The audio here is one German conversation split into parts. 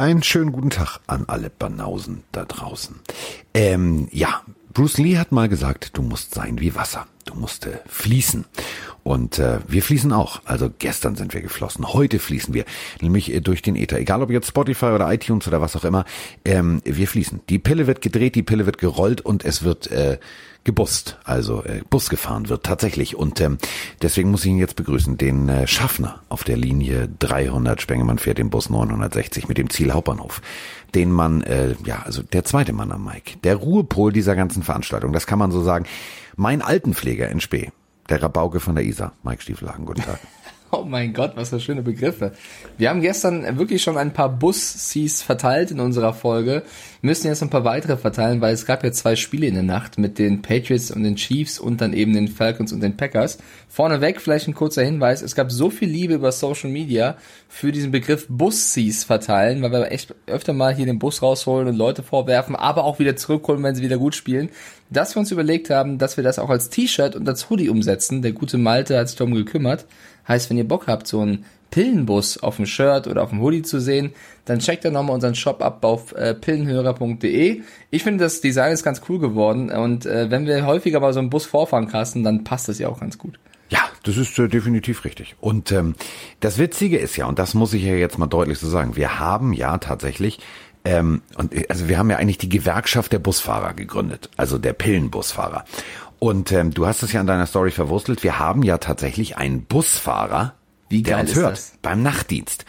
Einen schönen guten Tag an alle Banausen da draußen. Ähm, ja, Bruce Lee hat mal gesagt, du musst sein wie Wasser. Du musst äh, fließen. Und äh, wir fließen auch. Also gestern sind wir geflossen. Heute fließen wir. Nämlich äh, durch den Äther. Egal ob jetzt Spotify oder iTunes oder was auch immer. Ähm, wir fließen. Die Pille wird gedreht, die Pille wird gerollt und es wird äh, gebusst, also äh, Bus gefahren wird tatsächlich. Und ähm, deswegen muss ich ihn jetzt begrüßen, den äh, Schaffner auf der Linie 300. Spengemann fährt den Bus 960 mit dem Ziel Hauptbahnhof. Den Mann, äh, ja, also der zweite Mann am Mike. Der Ruhepol dieser ganzen Veranstaltung, das kann man so sagen. Mein Altenpfleger in Spee, der Rabauke von der Isar. Mike Stiefelhagen, guten Tag. Oh mein Gott, was für schöne Begriffe. Wir haben gestern wirklich schon ein paar Bus-Sees verteilt in unserer Folge. Wir müssen jetzt ein paar weitere verteilen, weil es gab ja zwei Spiele in der Nacht mit den Patriots und den Chiefs und dann eben den Falcons und den Packers. Vorneweg vielleicht ein kurzer Hinweis. Es gab so viel Liebe über Social Media für diesen Begriff Bus-Sees verteilen, weil wir echt öfter mal hier den Bus rausholen und Leute vorwerfen, aber auch wieder zurückholen, wenn sie wieder gut spielen, dass wir uns überlegt haben, dass wir das auch als T-Shirt und als Hoodie umsetzen. Der gute Malte hat sich darum gekümmert. Heißt, wenn ihr Bock habt, so einen Pillenbus auf dem Shirt oder auf dem Hoodie zu sehen, dann checkt doch nochmal unseren Shop ab auf äh, pillenhörer.de. Ich finde, das Design ist ganz cool geworden und äh, wenn wir häufiger mal so einen Bus vorfahren kassen, dann passt das ja auch ganz gut. Ja, das ist äh, definitiv richtig. Und ähm, das Witzige ist ja, und das muss ich ja jetzt mal deutlich so sagen, wir haben ja tatsächlich ähm, und äh, also wir haben ja eigentlich die Gewerkschaft der Busfahrer gegründet, also der Pillenbusfahrer. Und ähm, du hast es ja in deiner Story verwurstelt. Wir haben ja tatsächlich einen Busfahrer, Wie der uns hört das? beim Nachtdienst.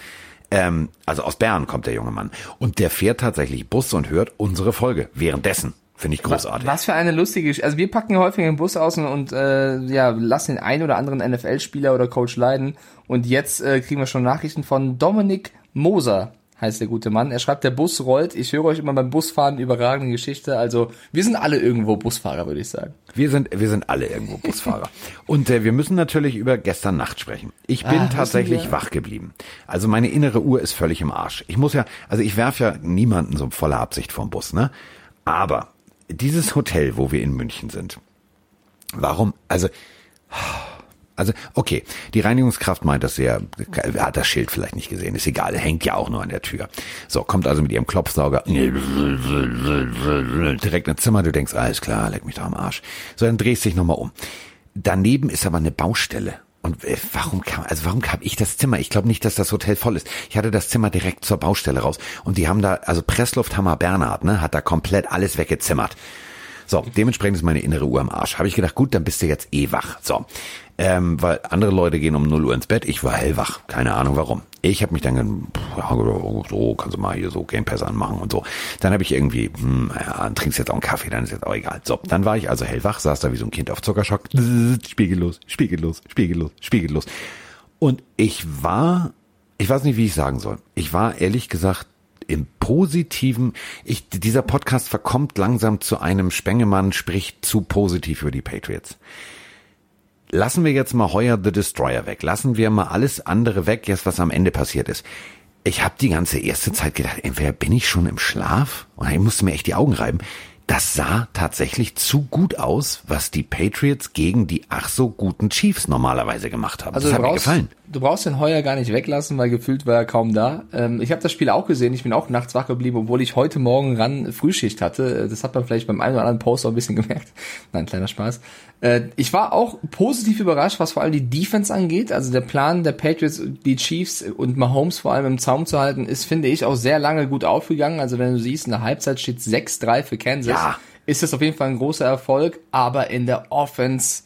Ähm, also aus Bern kommt der junge Mann. Und der fährt tatsächlich Bus und hört unsere Folge währenddessen. Finde ich großartig. Was für eine lustige, also wir packen häufig den Bus aus und, und äh, ja, lassen den ein oder anderen NFL-Spieler oder Coach leiden. Und jetzt äh, kriegen wir schon Nachrichten von Dominik Moser heißt der gute Mann. Er schreibt, der Bus rollt. Ich höre euch immer beim Busfahren überragende Geschichte. Also wir sind alle irgendwo Busfahrer, würde ich sagen. Wir sind, wir sind alle irgendwo Busfahrer. Und äh, wir müssen natürlich über gestern Nacht sprechen. Ich bin ah, tatsächlich wach geblieben. Also meine innere Uhr ist völlig im Arsch. Ich muss ja, also ich werf ja niemanden so voller Absicht vom Bus, ne? Aber dieses Hotel, wo wir in München sind, warum, also, also, okay, die Reinigungskraft meint das sehr, hat das Schild vielleicht nicht gesehen, ist egal, hängt ja auch nur an der Tür. So, kommt also mit ihrem Klopfsauger direkt ins Zimmer, du denkst, alles klar, leck mich doch am Arsch. So, dann drehst dich nochmal um. Daneben ist aber eine Baustelle. Und äh, warum kam, also warum kam ich das Zimmer? Ich glaube nicht, dass das Hotel voll ist. Ich hatte das Zimmer direkt zur Baustelle raus. Und die haben da, also Presslufthammer Bernhard, ne, hat da komplett alles weggezimmert. So, dementsprechend ist meine innere Uhr am Arsch. Habe ich gedacht, gut, dann bist du jetzt eh wach. So, ähm, weil andere Leute gehen um 0 Uhr ins Bett. Ich war hellwach. Keine Ahnung warum. Ich habe mich dann, ja, so kannst du mal hier so Game Pass anmachen und so. Dann habe ich irgendwie, hm, ja, trinkst jetzt auch einen Kaffee, dann ist jetzt auch egal. So, dann war ich also hellwach, saß da wie so ein Kind auf Zuckerschock. Spiegellos, spiegellos, spiegellos, spiegellos. Und ich war, ich weiß nicht, wie ich sagen soll. Ich war ehrlich gesagt im positiven, ich, dieser Podcast verkommt langsam zu einem Spengemann, spricht zu positiv über die Patriots lassen wir jetzt mal heuer The Destroyer weg. Lassen wir mal alles andere weg, jetzt was am Ende passiert ist. Ich habe die ganze erste Zeit gedacht, entweder bin ich schon im Schlaf oder ich musste mir echt die Augen reiben das sah tatsächlich zu gut aus, was die Patriots gegen die ach so guten Chiefs normalerweise gemacht haben. Also das hat brauchst, mir gefallen. Du brauchst den Heuer gar nicht weglassen, weil gefühlt war er kaum da. Ähm, ich habe das Spiel auch gesehen. Ich bin auch nachts wach geblieben, obwohl ich heute Morgen ran Frühschicht hatte. Das hat man vielleicht beim einen oder anderen Post auch ein bisschen gemerkt. Nein, kleiner Spaß. Äh, ich war auch positiv überrascht, was vor allem die Defense angeht. Also der Plan der Patriots, die Chiefs und Mahomes vor allem im Zaum zu halten, ist, finde ich, auch sehr lange gut aufgegangen. Also wenn du siehst, in der Halbzeit steht 6-3 für Kansas. Ja ist das auf jeden Fall ein großer Erfolg, aber in der Offense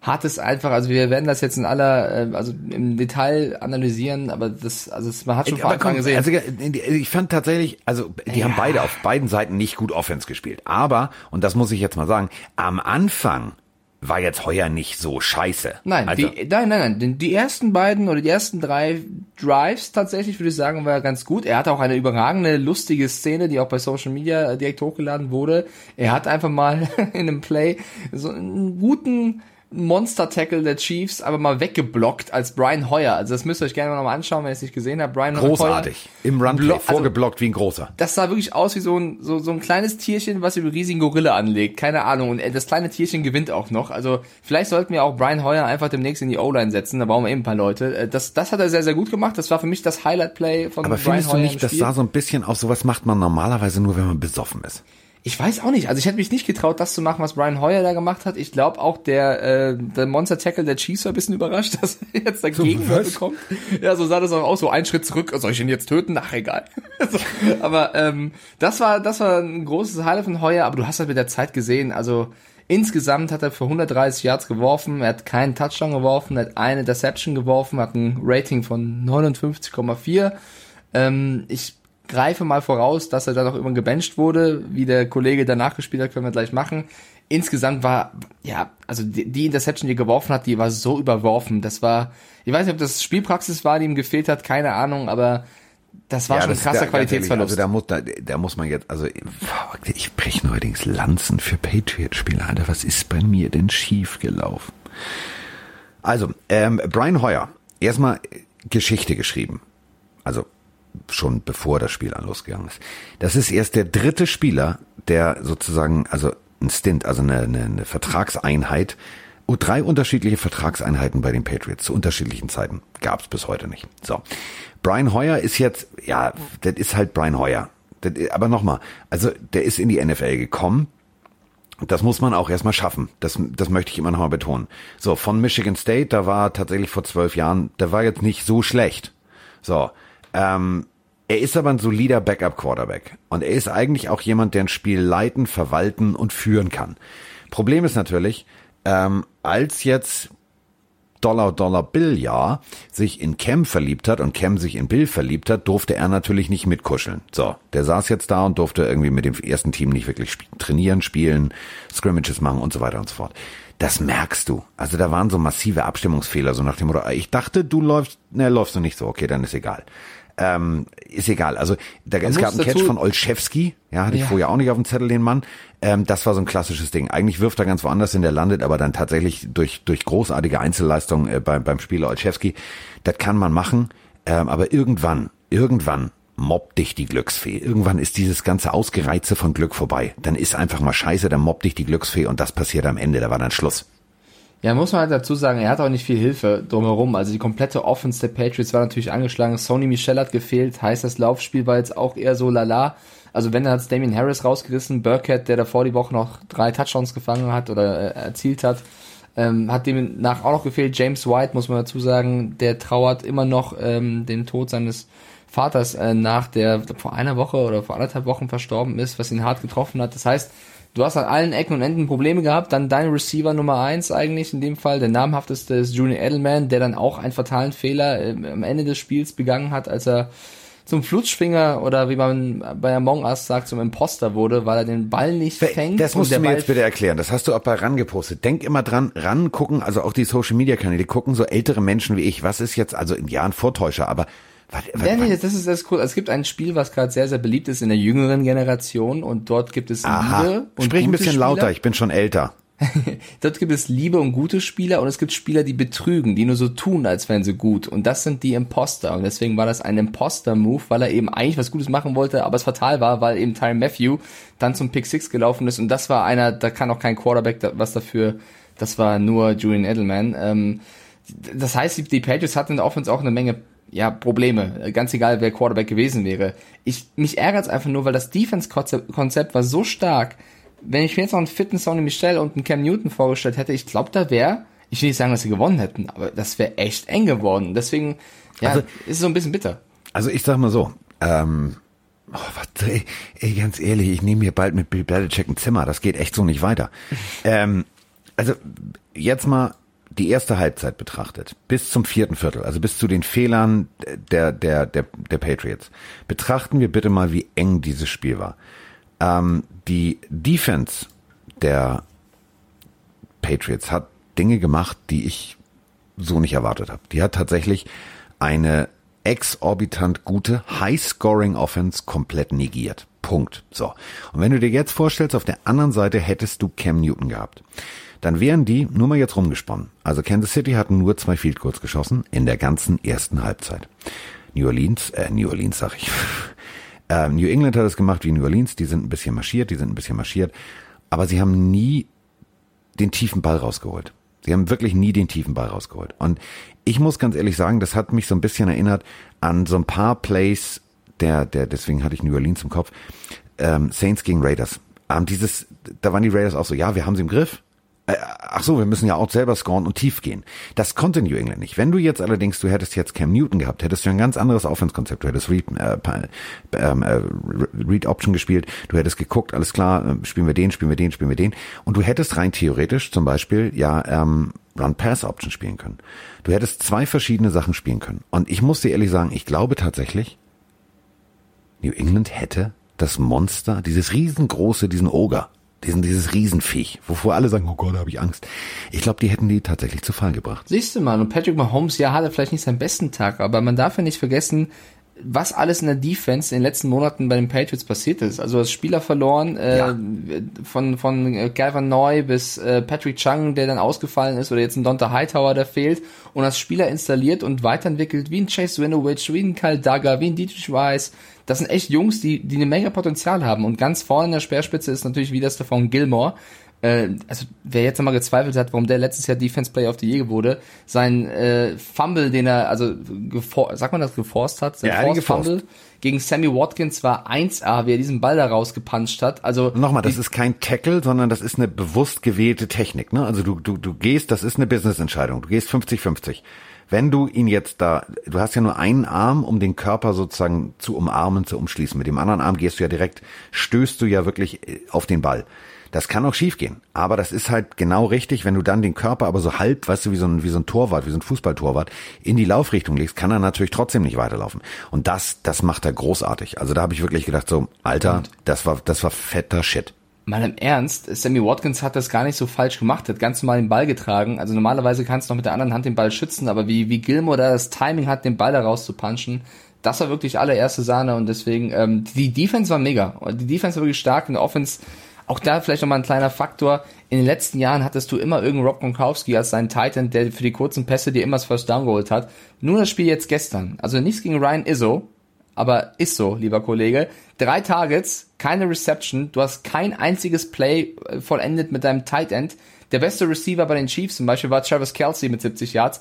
hat es einfach, also wir werden das jetzt in aller, äh, also im Detail analysieren, aber das, also man hat schon von gesehen. Also ich fand tatsächlich, also die ja. haben beide auf beiden Seiten nicht gut Offense gespielt, aber und das muss ich jetzt mal sagen, am Anfang war jetzt heuer nicht so scheiße. Nein, also, die, nein, nein, nein. Die ersten beiden oder die ersten drei Drives tatsächlich, würde ich sagen, war ganz gut. Er hatte auch eine überragende, lustige Szene, die auch bei Social Media direkt hochgeladen wurde. Er hat einfach mal in einem Play so einen guten Monster-Tackle der Chiefs aber mal weggeblockt als Brian Hoyer. Also das müsst ihr euch gerne mal anschauen, wenn ihr es nicht gesehen habt. Brian Großartig. Hoyer, Im Runplay, also, vorgeblockt wie ein großer. Das sah wirklich aus wie so ein, so, so ein kleines Tierchen, was über riesigen Gorilla anlegt. Keine Ahnung. Und äh, das kleine Tierchen gewinnt auch noch. Also vielleicht sollten wir auch Brian Hoyer einfach demnächst in die O-Line setzen. Da brauchen wir eben ein paar Leute. Äh, das, das hat er sehr, sehr gut gemacht. Das war für mich das Highlight-Play von aber Brian Hoyer. Aber findest du nicht, das sah so ein bisschen aus, sowas macht man normalerweise nur, wenn man besoffen ist. Ich weiß auch nicht. Also ich hätte mich nicht getraut, das zu machen, was Brian Hoyer da gemacht hat. Ich glaube auch der, äh, der Monster Tackle der Chiefs war ein bisschen überrascht, dass er jetzt dagegen so, bekommt. Ja, so sah das auch aus, so einen Schritt zurück. Soll ich ihn jetzt töten? Ach, egal. aber ähm, das war das war ein großes Highlight von Hoyer, aber du hast halt mit der Zeit gesehen, also Insgesamt hat er für 130 Yards geworfen, er hat keinen Touchdown geworfen, er hat eine Deception geworfen, hat ein Rating von 59,4. Ähm, ich greife mal voraus, dass er dann auch irgendwann gebencht wurde. Wie der Kollege danach gespielt hat, können wir gleich machen. Insgesamt war, ja, also die, die Interception, die er geworfen hat, die war so überworfen. Das war, ich weiß nicht, ob das Spielpraxis war, die ihm gefehlt hat, keine Ahnung, aber das war ja, schon ein krasser Qualitätsverlust. Also da muss, da, da muss man jetzt, also ich breche neuerdings Lanzen für Patriot-Spieler. Alter, was ist bei mir denn schief gelaufen? Also, ähm, Brian Hoyer, erstmal Geschichte geschrieben. Also schon bevor das Spiel an losgegangen ist. Das ist erst der dritte Spieler, der sozusagen, also ein Stint, also eine, eine, eine Vertragseinheit, oh, drei unterschiedliche Vertragseinheiten bei den Patriots zu unterschiedlichen Zeiten. Gab es bis heute nicht. So. Brian Hoyer ist jetzt, ja, das ist halt Brian Hoyer. Das, aber nochmal, also der ist in die NFL gekommen. Das muss man auch erstmal schaffen. Das, das möchte ich immer nochmal betonen. So, von Michigan State, da war tatsächlich vor zwölf Jahren, der war jetzt nicht so schlecht. So, ähm, er ist aber ein solider Backup-Quarterback. Und er ist eigentlich auch jemand, der ein Spiel leiten, verwalten und führen kann. Problem ist natürlich, ähm, als jetzt Dollar Dollar Bill ja sich in Cam verliebt hat und Cam sich in Bill verliebt hat, durfte er natürlich nicht mitkuscheln. So, der saß jetzt da und durfte irgendwie mit dem ersten Team nicht wirklich sp trainieren, spielen, Scrimmages machen und so weiter und so fort. Das merkst du. Also da waren so massive Abstimmungsfehler, so nach dem Motto, ich dachte, du läufst, ne, läufst du nicht so, okay, dann ist egal. Ähm, ist egal. Also da, es gab einen Catch von Olszewski, ja, hatte ja. ich vorher auch nicht auf dem Zettel, den Mann. Ähm, das war so ein klassisches Ding. Eigentlich wirft er ganz woanders in der landet, aber dann tatsächlich durch, durch großartige Einzelleistung äh, beim, beim Spieler Olszewski. Das kann man machen, ähm, aber irgendwann, irgendwann mobbt dich die Glücksfee. Irgendwann ist dieses ganze Ausgereize von Glück vorbei. Dann ist einfach mal scheiße, dann mobbt dich die Glücksfee und das passiert am Ende, da war dann Schluss. Ja, muss man halt dazu sagen, er hat auch nicht viel Hilfe drumherum. Also die komplette Offense der Patriots war natürlich angeschlagen. Sony Michel hat gefehlt. Heißt, das Laufspiel war jetzt auch eher so lala. Also wenn, dann hat Damien Harris rausgerissen. Burkhead, der davor die Woche noch drei Touchdowns gefangen hat oder äh, erzielt hat, ähm, hat demnach auch noch gefehlt. James White, muss man dazu sagen, der trauert immer noch ähm, den Tod seines Vaters äh, nach, der vor einer Woche oder vor anderthalb Wochen verstorben ist, was ihn hart getroffen hat. Das heißt, du hast an allen Ecken und Enden Probleme gehabt. Dann dein Receiver Nummer eins eigentlich in dem Fall, der namhafteste ist Junior Edelman, der dann auch einen fatalen Fehler äh, am Ende des Spiels begangen hat, als er zum Flutschfinger oder wie man bei Among Us sagt, zum Imposter wurde, weil er den Ball nicht fängt. Das musst du mir Ball jetzt bitte erklären. Das hast du auch bei RAN gepostet. Denk immer dran, RAN gucken, also auch die Social Media Kanäle gucken so ältere Menschen wie ich. Was ist jetzt, also in Jahren Vortäuscher, aber was, was, ja, nee, das ist das ist cool. Es gibt ein Spiel, was gerade sehr, sehr beliebt ist in der jüngeren Generation und dort gibt es Aha. Liebe und Sprich ein bisschen Spieler. lauter, ich bin schon älter. dort gibt es Liebe und gute Spieler und es gibt Spieler, die betrügen, die nur so tun, als wären sie gut. Und das sind die Imposter. Und deswegen war das ein Imposter-Move, weil er eben eigentlich was Gutes machen wollte, aber es fatal war, weil eben Tyron Matthew dann zum Pick Six gelaufen ist. Und das war einer, da kann auch kein Quarterback was dafür. Das war nur Julian Edelman. Ähm, das heißt, die Patriots hatten in der Offense auch eine Menge ja, Probleme. Ganz egal, wer Quarterback gewesen wäre. Ich, mich ärgert es einfach nur, weil das Defense-Konzept war so stark. Wenn ich mir jetzt noch einen fitten Sonny Michel und einen Cam Newton vorgestellt hätte, ich glaube, da wäre, ich will nicht sagen, dass sie gewonnen hätten, aber das wäre echt eng geworden. Deswegen, ja, also, ist es so ein bisschen bitter. Also ich sag mal so, ähm, oh, was, ey, ey, ganz ehrlich, ich nehme hier bald mit Bill Belichick ein Zimmer, das geht echt so nicht weiter. ähm, also jetzt mal die erste Halbzeit betrachtet, bis zum vierten Viertel, also bis zu den Fehlern der, der, der, der Patriots, betrachten wir bitte mal, wie eng dieses Spiel war. Ähm, die Defense der Patriots hat Dinge gemacht, die ich so nicht erwartet habe. Die hat tatsächlich eine exorbitant gute High-Scoring-Offense komplett negiert. Punkt. So. Und wenn du dir jetzt vorstellst, auf der anderen Seite hättest du Cam Newton gehabt. Dann wären die nur mal jetzt rumgesponnen. Also Kansas City hatten nur zwei Field Goals geschossen in der ganzen ersten Halbzeit. New Orleans, äh, New Orleans sag ich. äh, New England hat es gemacht wie New Orleans. Die sind ein bisschen marschiert, die sind ein bisschen marschiert. Aber sie haben nie den tiefen Ball rausgeholt. Sie haben wirklich nie den tiefen Ball rausgeholt. Und ich muss ganz ehrlich sagen, das hat mich so ein bisschen erinnert an so ein paar Plays der, der, deswegen hatte ich New Orleans im Kopf, ähm, Saints gegen Raiders. Ähm, dieses, da waren die Raiders auch so, ja, wir haben sie im Griff, äh, ach so, wir müssen ja auch selber scoren und tief gehen. Das konnte New England nicht. Wenn du jetzt allerdings, du hättest jetzt Cam Newton gehabt, hättest du ein ganz anderes Offense-Konzept. Du hättest Read, äh, ähm, äh, Read Option gespielt, du hättest geguckt, alles klar, äh, spielen wir den, spielen wir den, spielen wir den. Und du hättest rein theoretisch zum Beispiel ja ähm, Run-Pass-Option spielen können. Du hättest zwei verschiedene Sachen spielen können. Und ich muss dir ehrlich sagen, ich glaube tatsächlich, New England hätte das Monster, dieses riesengroße, diesen Oger, diesen, dieses Riesenviech, wovor alle sagen, oh Gott, da habe ich Angst. Ich glaube, die hätten die tatsächlich zu Fall gebracht. Siehst du mal, und Patrick Mahomes, ja, hatte vielleicht nicht seinen besten Tag, aber man darf ja nicht vergessen, was alles in der Defense in den letzten Monaten bei den Patriots passiert ist. Also das Spieler verloren, äh, ja. von, von Gavin Neu bis äh, Patrick Chung, der dann ausgefallen ist, oder jetzt ein Donta Hightower, der fehlt, und das Spieler installiert und weiterentwickelt, wie ein Chase Winovich, wie ein Kyle Dagger, wie ein Dietrich Weiss, das sind echt Jungs, die, die eine Menge Potenzial haben. Und ganz vorne in der Speerspitze ist natürlich wieder Stefan Gilmore. Äh, also wer jetzt einmal gezweifelt hat, warum der letztes Jahr Defense Player of the Year wurde, sein äh, Fumble, den er, also sagt man das, geforst hat, sein ja, Force Fumble gegen Sammy Watkins war 1A, wie er diesen Ball da rausgepuncht hat. Also nochmal, das ist kein Tackle, sondern das ist eine bewusst gewählte Technik. Ne? Also du, du, du gehst, das ist eine Business-Entscheidung. Du gehst 50-50. Wenn du ihn jetzt da, du hast ja nur einen Arm, um den Körper sozusagen zu umarmen, zu umschließen. Mit dem anderen Arm gehst du ja direkt, stößt du ja wirklich äh, auf den Ball. Das kann auch schiefgehen, aber das ist halt genau richtig, wenn du dann den Körper aber so halb, weißt du, wie so ein, wie so ein Torwart, wie so ein Fußballtorwart, in die Laufrichtung legst, kann er natürlich trotzdem nicht weiterlaufen. Und das, das macht er großartig. Also da habe ich wirklich gedacht, so, Alter, das war, das war fetter Shit mal im Ernst, Sammy Watkins hat das gar nicht so falsch gemacht, hat ganz normal den Ball getragen. Also normalerweise kannst du noch mit der anderen Hand den Ball schützen, aber wie, wie Gilmore da das Timing hat, den Ball da rauszupunchen, das war wirklich allererste Sahne und deswegen, ähm, die Defense war mega. Die Defense war wirklich stark in der Offense, auch da vielleicht nochmal ein kleiner Faktor. In den letzten Jahren hattest du immer irgendeinen Rob Gronkowski als seinen Titan, der für die kurzen Pässe dir immer das First Down geholt hat. Nur das Spiel jetzt gestern. Also nichts gegen Ryan Izzo, aber ist so, lieber Kollege. Drei Targets, keine Reception, du hast kein einziges Play äh, vollendet mit deinem Tight End. Der beste Receiver bei den Chiefs zum Beispiel war Travis Kelsey mit 70 Yards.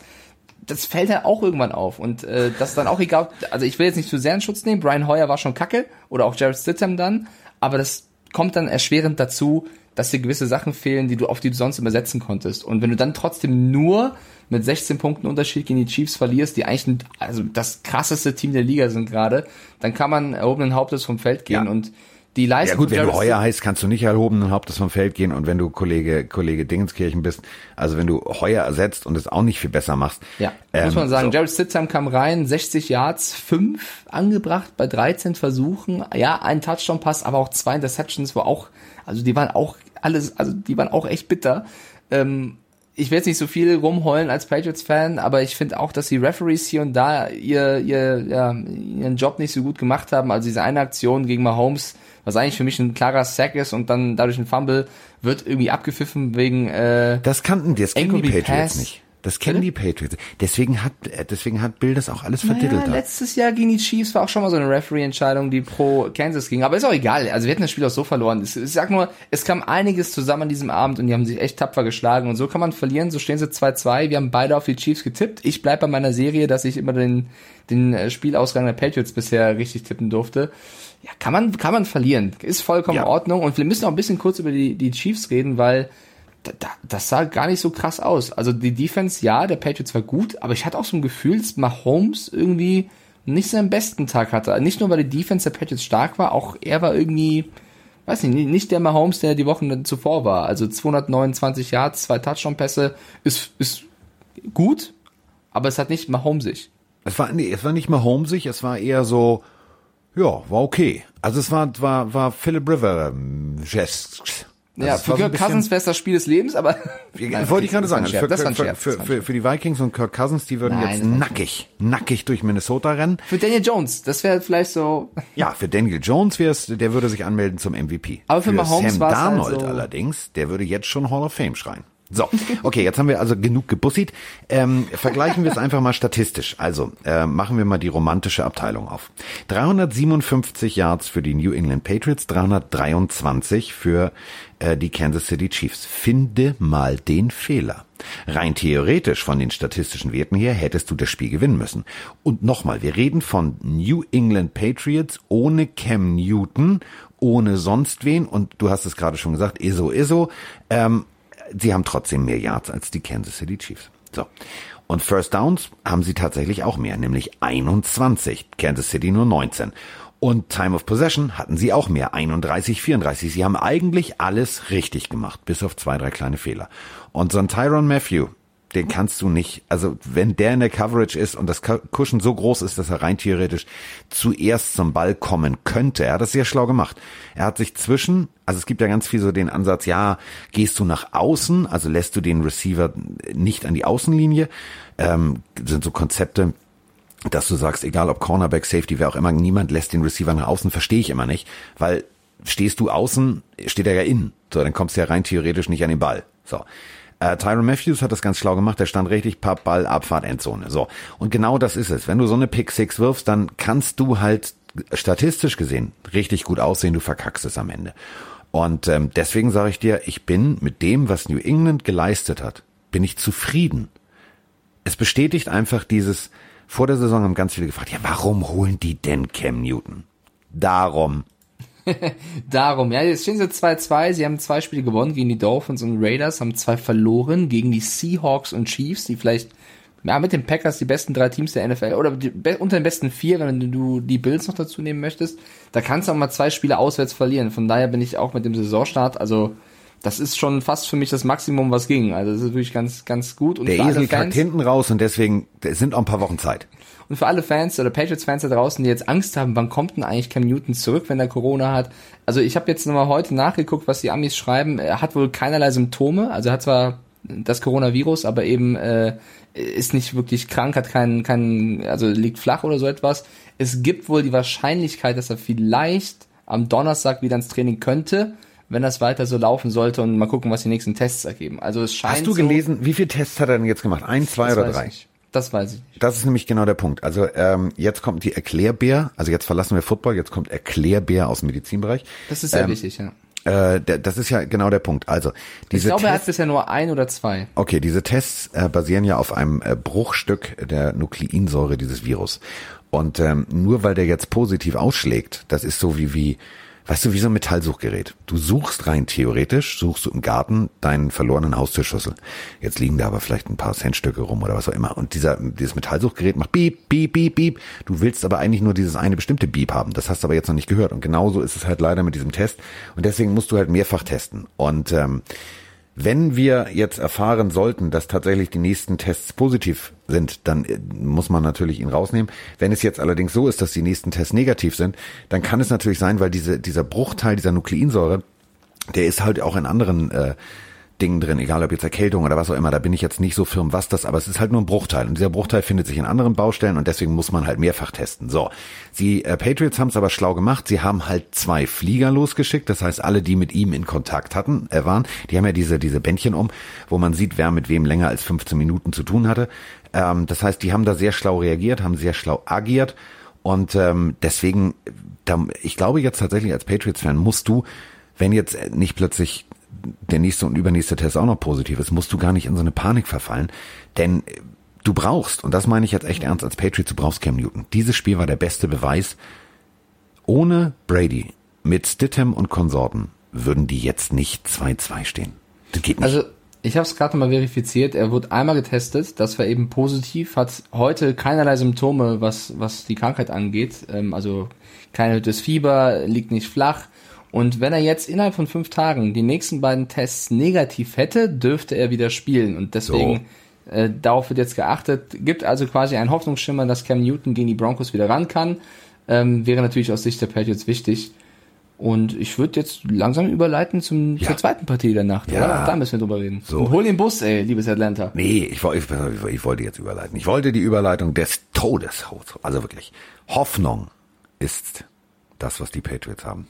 Das fällt ja auch irgendwann auf und äh, das ist dann auch egal. Also ich will jetzt nicht zu sehr in Schutz nehmen. Brian Hoyer war schon kacke oder auch Jared Stidham dann, aber das kommt dann erschwerend dazu, dass dir gewisse Sachen fehlen, die du auf die du sonst immer setzen konntest. Und wenn du dann trotzdem nur mit 16 Punkten Unterschied gegen die Chiefs verlierst, die eigentlich ein, also das krasseste Team der Liga sind gerade, dann kann man erhobenen Hauptes vom Feld gehen ja. und die Leistung. Ja gut, wenn du Heuer heißt, kannst du nicht erhobenen Hauptes vom Feld gehen und wenn du Kollege Kollege Dingenskirchen bist, also wenn du Heuer ersetzt und es auch nicht viel besser machst. Ja, ähm, muss man sagen. So. Jared Stidham kam rein, 60 Yards, 5 angebracht bei 13 Versuchen. Ja, ein Touchdown-Pass, aber auch zwei Interceptions, wo auch, also die waren auch alles, also die waren auch echt bitter. Ähm, ich will jetzt nicht so viel rumheulen als Patriots-Fan, aber ich finde auch, dass die Referees hier und da ihr, ihr, ja, ihren Job nicht so gut gemacht haben. Also diese eine Aktion gegen Mahomes, was eigentlich für mich ein klarer Sack ist und dann dadurch ein Fumble, wird irgendwie abgepfiffen wegen äh, Das kannten die, das kennen die Patriots Pass. nicht. Das kennen die Patriots. Deswegen hat, deswegen hat Bill das auch alles verdiddelt. Naja, letztes Jahr gegen die Chiefs war auch schon mal so eine Referee-Entscheidung, die pro Kansas ging. Aber ist auch egal. Also wir hätten das Spiel auch so verloren. Ich sag nur, es kam einiges zusammen an diesem Abend und die haben sich echt tapfer geschlagen. Und so kann man verlieren. So stehen sie 2-2. Wir haben beide auf die Chiefs getippt. Ich bleib bei meiner Serie, dass ich immer den, den äh, Spielausgang der Patriots bisher richtig tippen durfte. Ja, kann man, kann man verlieren. Ist vollkommen ja. in Ordnung. Und wir müssen auch ein bisschen kurz über die, die Chiefs reden, weil das sah gar nicht so krass aus. Also die Defense, ja, der Patriots war gut, aber ich hatte auch so ein Gefühl, dass Mahomes irgendwie nicht seinen besten Tag hatte. Nicht nur, weil die Defense der Patriots stark war, auch er war irgendwie, weiß nicht, nicht der Mahomes, der die Wochen zuvor war. Also 229 Yards, zwei Touchdown-Pässe ist, ist gut, aber es hat nicht Mahomesig. Es war, nee, es war nicht Mahomesig, es war eher so, ja, war okay. Also es war, war, war Philip River, ähm, Also ja, für Kirk Cousins wäre es das Spiel des Lebens, aber. Nein, wollte ich gerade sagen. Für, für, für, für, für, die Vikings und Kirk Cousins, die würden Nein, jetzt nackig, nackig durch Minnesota rennen. Für Daniel Jones, das wäre vielleicht so. Ja, für Daniel Jones wäre es, der würde sich anmelden zum MVP. Aber für, für Mahomes Sam Darnold halt so allerdings, der würde jetzt schon Hall of Fame schreien. So, okay, jetzt haben wir also genug gebussit. Ähm, vergleichen wir es einfach mal statistisch. Also äh, machen wir mal die romantische Abteilung auf. 357 Yards für die New England Patriots, 323 für äh, die Kansas City Chiefs. Finde mal den Fehler. Rein theoretisch von den statistischen Werten her hättest du das Spiel gewinnen müssen. Und nochmal, wir reden von New England Patriots ohne Cam Newton, ohne sonst wen und du hast es gerade schon gesagt, ISO ISO. Ähm, sie haben trotzdem mehr Yards als die Kansas City Chiefs. So. Und First Downs haben sie tatsächlich auch mehr, nämlich 21. Kansas City nur 19. Und Time of Possession hatten sie auch mehr, 31, 34. Sie haben eigentlich alles richtig gemacht, bis auf zwei, drei kleine Fehler. Und so ein Tyron Matthew, den kannst du nicht, also wenn der in der Coverage ist und das Cushion so groß ist, dass er rein theoretisch zuerst zum Ball kommen könnte, er hat das sehr schlau gemacht. Er hat sich zwischen, also es gibt ja ganz viel so den Ansatz, ja, gehst du nach außen, also lässt du den Receiver nicht an die Außenlinie, ähm, sind so Konzepte, dass du sagst, egal ob Cornerback, Safety, wer auch immer, niemand lässt den Receiver nach außen, verstehe ich immer nicht, weil stehst du außen, steht er ja innen. So, dann kommst du ja rein theoretisch nicht an den Ball. So. Äh, Tyron Matthews hat das ganz schlau gemacht. Der stand richtig Papp, Ball, Abfahrt, Endzone. So. Und genau das ist es. Wenn du so eine Pick Six wirfst, dann kannst du halt statistisch gesehen richtig gut aussehen. Du verkackst es am Ende. Und ähm, deswegen sage ich dir, ich bin mit dem, was New England geleistet hat, bin ich zufrieden. Es bestätigt einfach dieses, vor der Saison haben ganz viele gefragt, ja, warum holen die denn Cam Newton? Darum, Darum, ja, jetzt stehen sie 2-2. Sie haben zwei Spiele gewonnen gegen die Dolphins und Raiders, haben zwei verloren gegen die Seahawks und Chiefs, die vielleicht ja, mit den Packers die besten drei Teams der NFL oder die, unter den besten vier, wenn du die Bills noch dazu nehmen möchtest. Da kannst du auch mal zwei Spiele auswärts verlieren. Von daher bin ich auch mit dem Saisonstart, also das ist schon fast für mich das Maximum, was ging. Also das ist wirklich ganz, ganz gut. Und der Esel kackt hinten raus und deswegen sind auch ein paar Wochen Zeit. Und für alle Fans oder Patriots-Fans da draußen, die jetzt Angst haben, wann kommt denn eigentlich Cam Newton zurück, wenn er Corona hat? Also ich habe jetzt nochmal heute nachgeguckt, was die Amis schreiben. Er hat wohl keinerlei Symptome. Also er hat zwar das Coronavirus, aber eben äh, ist nicht wirklich krank, hat keinen, keinen, also liegt flach oder so etwas. Es gibt wohl die Wahrscheinlichkeit, dass er vielleicht am Donnerstag wieder ins Training könnte wenn das weiter so laufen sollte und mal gucken, was die nächsten Tests ergeben. Also es scheint Hast du gelesen, so, wie viele Tests hat er denn jetzt gemacht? Ein, zwei oder drei? Ich. Das weiß ich nicht. Das ist nämlich genau der Punkt. Also ähm, jetzt kommt die Erklärbär, also jetzt verlassen wir Football, jetzt kommt Erklärbär aus dem Medizinbereich. Das ist sehr ähm, wichtig, ja. Äh, das ist ja genau der Punkt. Also diese ich glaube, Tests, er hat bisher nur ein oder zwei. Okay, diese Tests äh, basieren ja auf einem äh, Bruchstück der Nukleinsäure dieses Virus. Und ähm, nur weil der jetzt positiv ausschlägt, das ist so wie wie weißt du, wie so ein Metallsuchgerät. Du suchst rein theoretisch, suchst du im Garten deinen verlorenen Haustürschlüssel. Jetzt liegen da aber vielleicht ein paar Centstücke rum oder was auch immer. Und dieser, dieses Metallsuchgerät macht Beep, Beep, Beep, Beep. Du willst aber eigentlich nur dieses eine bestimmte Beep haben. Das hast du aber jetzt noch nicht gehört. Und genauso ist es halt leider mit diesem Test. Und deswegen musst du halt mehrfach testen. Und ähm, wenn wir jetzt erfahren sollten, dass tatsächlich die nächsten Tests positiv sind, dann äh, muss man natürlich ihn rausnehmen. Wenn es jetzt allerdings so ist, dass die nächsten Tests negativ sind, dann kann es natürlich sein, weil diese, dieser Bruchteil dieser Nukleinsäure, der ist halt auch in anderen äh, Dingen drin, egal ob jetzt Erkältung oder was auch immer, da bin ich jetzt nicht so firm, was das, aber es ist halt nur ein Bruchteil. Und dieser Bruchteil findet sich in anderen Baustellen und deswegen muss man halt mehrfach testen. So, die äh, Patriots haben es aber schlau gemacht, sie haben halt zwei Flieger losgeschickt, das heißt alle, die mit ihm in Kontakt hatten, äh, waren, die haben ja diese, diese Bändchen um, wo man sieht, wer mit wem länger als 15 Minuten zu tun hatte. Ähm, das heißt, die haben da sehr schlau reagiert, haben sehr schlau agiert. Und ähm, deswegen, da, ich glaube jetzt tatsächlich als Patriots-Fan musst du wenn jetzt nicht plötzlich der nächste und übernächste Test auch noch positiv ist, musst du gar nicht in so eine Panik verfallen. Denn du brauchst, und das meine ich jetzt echt ernst als Patriot, du brauchst Cam Newton. Dieses Spiel war der beste Beweis. Ohne Brady, mit Stidham und Konsorten, würden die jetzt nicht 2-2 stehen. Das geht nicht. Also, ich habe es gerade mal verifiziert. Er wurde einmal getestet. Das war eben positiv. Hat heute keinerlei Symptome, was, was die Krankheit angeht. Ähm, also kein erhöhtes Fieber, liegt nicht flach und wenn er jetzt innerhalb von fünf Tagen die nächsten beiden Tests negativ hätte, dürfte er wieder spielen. Und deswegen, so. äh, darauf wird jetzt geachtet. Gibt also quasi einen Hoffnungsschimmer, dass Cam Newton gegen die Broncos wieder ran kann. Ähm, wäre natürlich aus Sicht der Patriots wichtig. Und ich würde jetzt langsam überleiten zum, Ja. zur zweiten Partie der Nacht. Ja. Oder? Da müssen wir drüber reden. So. Und hol den Bus, ey, liebes Atlanta. Nee, ich, ich, ich wollte jetzt überleiten. Ich wollte die Überleitung des Todes. Also wirklich. Hoffnung ist das, was die Patriots haben.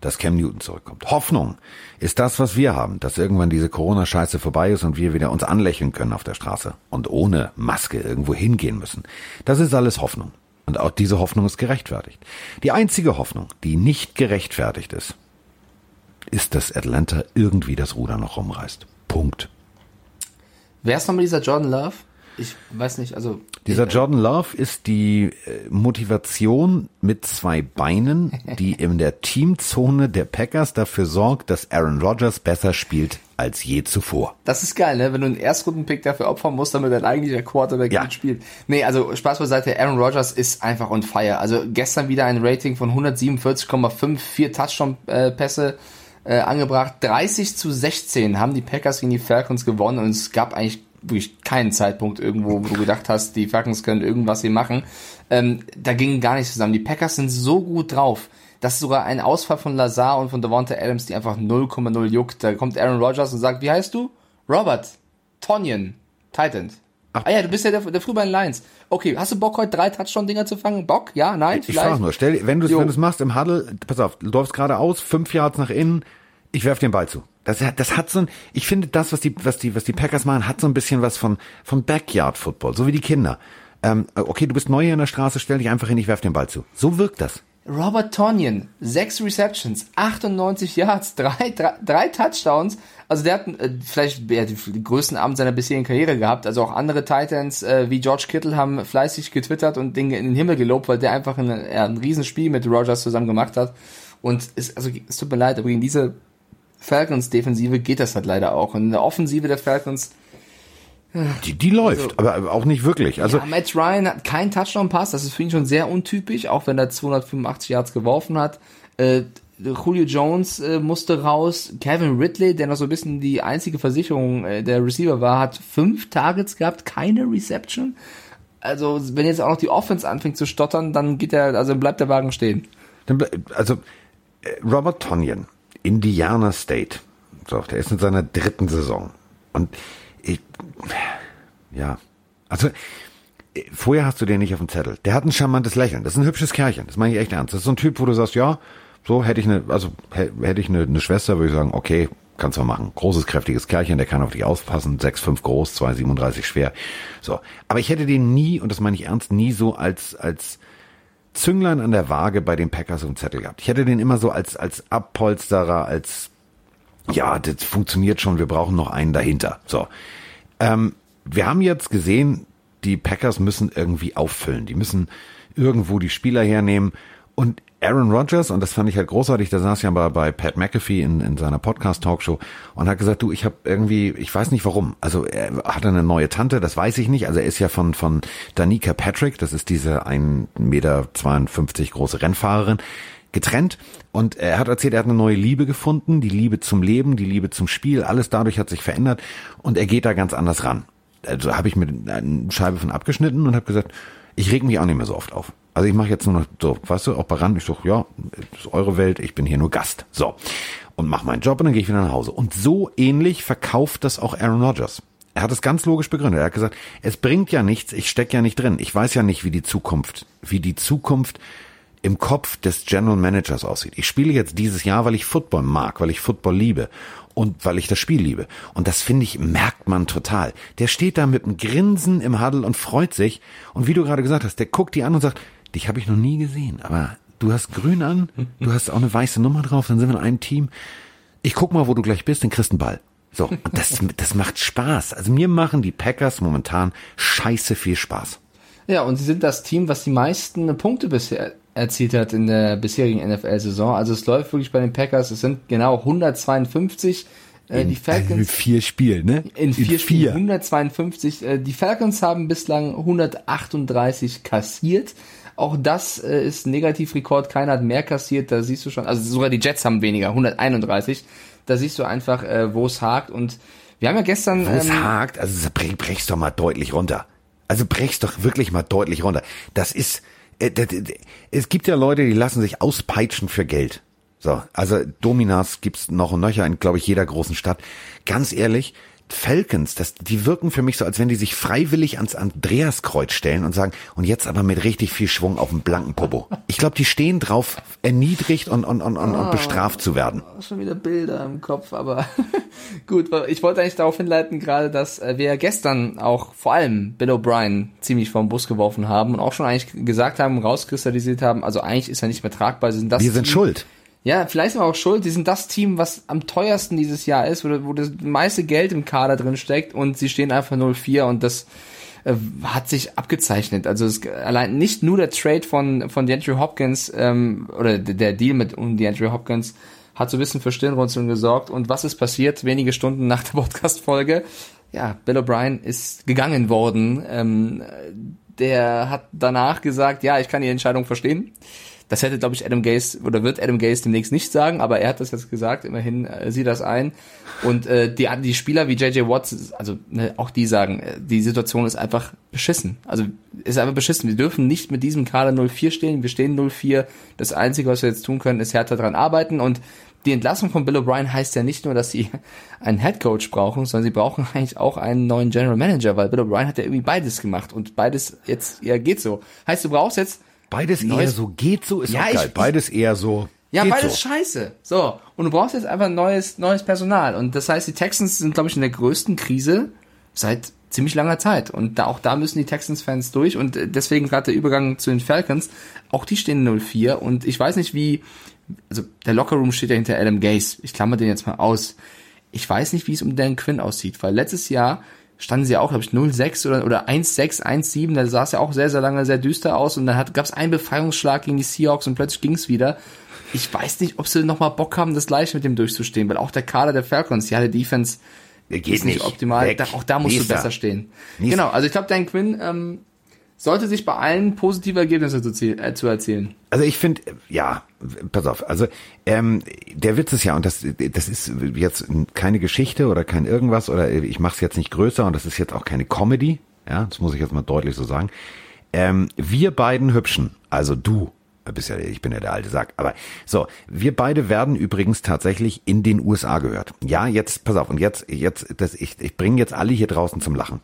Dass Cam Newton zurückkommt. Hoffnung ist das, was wir haben. Dass irgendwann diese Corona-Scheiße vorbei ist und wir wieder uns anlächeln können auf der Straße und ohne Maske irgendwo hingehen müssen. Das ist alles Hoffnung. Und auch diese Hoffnung ist gerechtfertigt. Die einzige Hoffnung, die nicht gerechtfertigt ist, ist, dass Atlanta irgendwie das Ruder noch rumreißt. Punkt. Wer ist nochmal dieser Jordan Love? Ich weiß nicht, also. Dieser Jordan Love ist die äh, Motivation mit zwei Beinen, die in der Teamzone der Packers dafür sorgt, dass Aaron Rodgers besser spielt als je zuvor. Das ist geil, ne? Wenn du einen Erstrundenpick dafür opfern musst, damit dein eigentlicher Quarterback Ja. mitspielt. Nee, also Spaß beiseite, Aaron Rodgers ist einfach on fire. Also gestern wieder ein Rating von 147,5, vier Touchdown-Pässe äh, angebracht. 30 zu 16 haben die Packers gegen die Falcons gewonnen und es gab eigentlich wirklich keinen Zeitpunkt irgendwo, wo du gedacht hast, die Falcons können irgendwas hier machen. Ähm, da ging gar nichts zusammen. Die Packers sind so gut drauf, dass sogar ein Ausfall von Lazar und von Devonta Adams, die einfach 0,0 juckt. Da kommt Aaron Rodgers und sagt, wie heißt du? Robert Tonyan, Titan. Ah ja, du bist ja der, der früher bei den Lions. Okay, hast du Bock heute drei Touchdown-Dinger zu fangen? Bock? Ja, nein, Ich vielleicht? frage nur, stell, wenn du es machst im Huddle, pass auf, du läufst geradeaus, fünf Yards nach innen, ich werf den Ball zu. Das hat, das hat so ein, ich finde das, was die, was die, was die Packers machen, hat so ein bisschen was von, von Backyard Football, so wie die Kinder. Ähm, okay, du bist neu hier in der Straße, stell dich einfach hin, ich werf den Ball zu. So wirkt das. Robert Tonyan, sechs Receptions, 98 Yards, drei, drei, drei Touchdowns. Also der hat äh, vielleicht ja, die größten Abend seiner bisherigen Karriere gehabt. Also auch andere Titans äh, wie George Kittle haben fleißig getwittert und Dinge in den Himmel gelobt, weil der einfach ein, ja, ein Riesenspiel mit Rogers zusammen gemacht hat. Und es, also, es tut mir leid, aber gegen diese Falcons-Defensive geht das halt leider auch. Und in der Offensive der Falcons Die, die läuft, aber aber auch nicht wirklich. Also, ja, Matt Ryan hat keinen Touchdown-Pass, das ist für ihn schon sehr untypisch, auch wenn er 285 Yards geworfen hat. Äh, Julio Jones äh, musste raus. Kevin Ridley, der noch so ein bisschen die einzige Versicherung äh, der Receiver war, hat fünf Targets gehabt, keine Reception. Also, wenn jetzt auch noch die Offense anfängt zu stottern, dann geht der, also bleibt der Wagen stehen. Also äh, Robert Tonyan, Indiana State. So, der ist in seiner dritten Saison. Und ich, ja, also äh, vorher hast du den nicht auf dem Zettel. Der hat ein charmantes Lächeln. Das ist ein hübsches Kerlchen. Das meine ich echt ernst. Das ist so ein Typ, wo du sagst, ja, so hätte ich eine, also hä- hätte ich eine, eine Schwester, würde ich sagen, okay, kannst du machen. Großes, kräftiges Kerlchen, der kann auf dich aufpassen. 6'5 groß, 2,37 schwer. So. Aber ich hätte den nie, und das meine ich ernst, nie so als, als, Zünglein an der Waage bei den Packers und Zettel gehabt. Ich hätte den immer so als, als Abpolsterer, als, ja, das funktioniert schon, wir brauchen noch einen dahinter. So. Ähm, wir haben jetzt gesehen, die Packers müssen irgendwie auffüllen. Die müssen irgendwo die Spieler hernehmen. Und Aaron Rodgers, und das fand ich halt großartig, da saß ja bei, bei Pat McAfee in, in seiner Podcast-Talkshow und hat gesagt, du, ich habe irgendwie, ich weiß nicht warum. Also er hat eine neue Tante, das weiß ich nicht. Also er ist ja von, von Danica Patrick, das ist diese 1,52 Meter große Rennfahrerin, getrennt. Und er hat erzählt, er hat eine neue Liebe gefunden, die Liebe zum Leben, die Liebe zum Spiel, alles dadurch hat sich verändert und er geht da ganz anders ran. Also habe ich mit einer Scheibe von abgeschnitten und habe gesagt, ich reg mich auch nicht mehr so oft auf. Also ich mache jetzt nur noch so, weißt du, auch ich so, ja, ist eure Welt, ich bin hier nur Gast. So. Und mache meinen Job und dann gehe ich wieder nach Hause. Und so ähnlich verkauft das auch Aaron Rodgers. Er hat es ganz logisch begründet. Er hat gesagt, es bringt ja nichts, ich steck ja nicht drin. Ich weiß ja nicht, wie die Zukunft, wie die Zukunft im Kopf des General Managers aussieht. Ich spiele jetzt dieses Jahr, weil ich Football mag, weil ich Football liebe und weil ich das Spiel liebe. Und das finde ich, merkt man total. Der steht da mit einem Grinsen im Huddle und freut sich. Und wie du gerade gesagt hast, der guckt die an und sagt, dich habe ich noch nie gesehen, aber du hast grün an, du hast auch eine weiße Nummer drauf, dann sind wir in einem Team. Ich guck mal, wo du gleich bist, dann kriegst einen Ball. So, und das, das macht Spaß. Also mir machen die Packers momentan scheiße viel Spaß. Ja, und sie sind das Team, was die meisten Punkte bisher erzielt hat in der bisherigen NFL-Saison. Also es läuft wirklich bei den Packers. Es sind genau 152. Äh, die Falcons vier Spielen, ne? in vier, Spielen 152. Äh, die Falcons haben bislang 138 kassiert. Auch das äh, ist ein Negativrekord. Keiner hat mehr kassiert. Da siehst du schon. Also sogar die Jets haben weniger, 131. Da siehst du einfach, äh, wo es hakt. Und wir haben ja gestern. Wo es ähm, hakt, also brech, brech's doch mal deutlich runter. Also brech's doch wirklich mal deutlich runter. Das ist, äh, d- d- d- es gibt ja Leute, die lassen sich auspeitschen für Geld. So, also Dominas gibt's noch und nöcher in, glaube ich, jeder großen Stadt. Ganz ehrlich, Falcons, das, die wirken für mich so, als wenn die sich freiwillig ans Andreaskreuz stellen und sagen, und jetzt aber mit richtig viel Schwung auf dem blanken Popo. Ich glaube, die stehen drauf, erniedrigt und, und, und, und, und bestraft zu werden. Schon wieder Bilder im Kopf, aber gut, ich wollte eigentlich darauf hinleiten, gerade, dass äh, wir gestern auch vor allem Bill O'Brien ziemlich vom Bus geworfen haben und auch schon eigentlich gesagt haben, rauskristallisiert haben, also eigentlich ist er nicht mehr tragbar. Sie sind das wir sind schuld. Ja, vielleicht sind wir auch schuld. Die sind das Team, was am teuersten dieses Jahr ist, wo, wo das meiste Geld im Kader drin steckt und sie stehen einfach 0-4 und das äh, hat sich abgezeichnet. Also es, allein nicht nur der Trade von von DeAndre Hopkins ähm, oder der Deal mit DeAndre Hopkins hat so ein bisschen für Stirnrunzeln gesorgt. Und was ist passiert? Wenige Stunden nach der Podcast-Folge. Ja, Bill O'Brien ist gegangen worden. Ähm, der hat danach gesagt, ja, ich kann die Entscheidung verstehen. Das hätte, glaube ich, Adam Gaze oder wird Adam Gaze demnächst nicht sagen, aber er hat das jetzt gesagt. Immerhin äh, sieht das ein. Und äh, die, die Spieler wie JJ Watts, also ne, auch die sagen, äh, die Situation ist einfach beschissen. Also ist einfach beschissen. Wir dürfen nicht mit diesem Kader 04 stehen. Wir stehen 04. Das Einzige, was wir jetzt tun können, ist härter dran arbeiten. Und die Entlassung von Bill O'Brien heißt ja nicht nur, dass sie einen Head Coach brauchen, sondern sie brauchen eigentlich auch einen neuen General Manager, weil Bill O'Brien hat ja irgendwie beides gemacht und beides jetzt, ja, geht so. Heißt, du brauchst jetzt Beides Neues, eher so geht so, ist ja, geil. Ich, Beides eher so. Ja, beides so. scheiße. So. Und du brauchst jetzt einfach neues, neues Personal. Und das heißt, die Texans sind, glaube ich, in der größten Krise seit ziemlich langer Zeit. Und da, auch da müssen die Texans-Fans durch. Und deswegen gerade der Übergang zu den Falcons. Auch die stehen 0-4. Und ich weiß nicht, wie, also der Lockerroom steht ja hinter Adam Gase. Ich klammer den jetzt mal aus. Ich weiß nicht, wie es um Dan Quinn aussieht, weil letztes Jahr standen sie auch, glaube ich, 0-6 oder, oder 1-6, 1-7. Da sah es ja auch sehr, sehr lange sehr düster aus. Und dann gab es einen Befreiungsschlag gegen die Seahawks und plötzlich ging es wieder. Ich weiß nicht, ob sie nochmal Bock haben, das gleiche mit dem durchzustehen, weil auch der Kader der Falcons, ja, der Defense Geht ist nicht, optimal. Da, auch da musst Nächster. du besser stehen. Nächster. Genau, also ich glaube, Dan Quinn ähm, sollte sich bei allen positive Ergebnisse zu, äh, zu erzielen. Also ich finde, ja, pass auf, also ähm, der Witz ist ja, und das, das ist jetzt keine Geschichte oder kein irgendwas, oder ich mache es jetzt nicht größer und das ist jetzt auch keine Comedy, ja, das muss ich jetzt mal deutlich so sagen. Ähm, wir beiden Hübschen, also du, bist ja, ich bin ja der alte Sack, aber so, wir beide werden übrigens tatsächlich in den USA gehört. Ja, jetzt, pass auf, und jetzt, jetzt, das, ich, ich bringe jetzt alle hier draußen zum Lachen.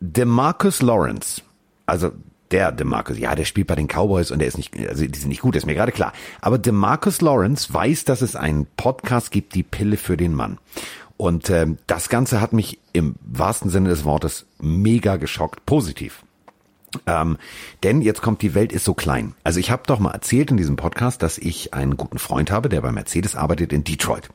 DeMarcus Lawrence, also der DeMarcus, ja, der spielt bei den Cowboys und der ist nicht, also die sind nicht gut, ist mir gerade klar. Aber DeMarcus Lawrence weiß, dass es einen Podcast gibt, die Pille für den Mann. Und äh, das Ganze hat mich im wahrsten Sinne des Wortes mega geschockt, positiv. Ähm, denn jetzt kommt die Welt ist so klein. Also ich habe doch mal erzählt in diesem Podcast, dass ich einen guten Freund habe, der bei Mercedes arbeitet in Detroit.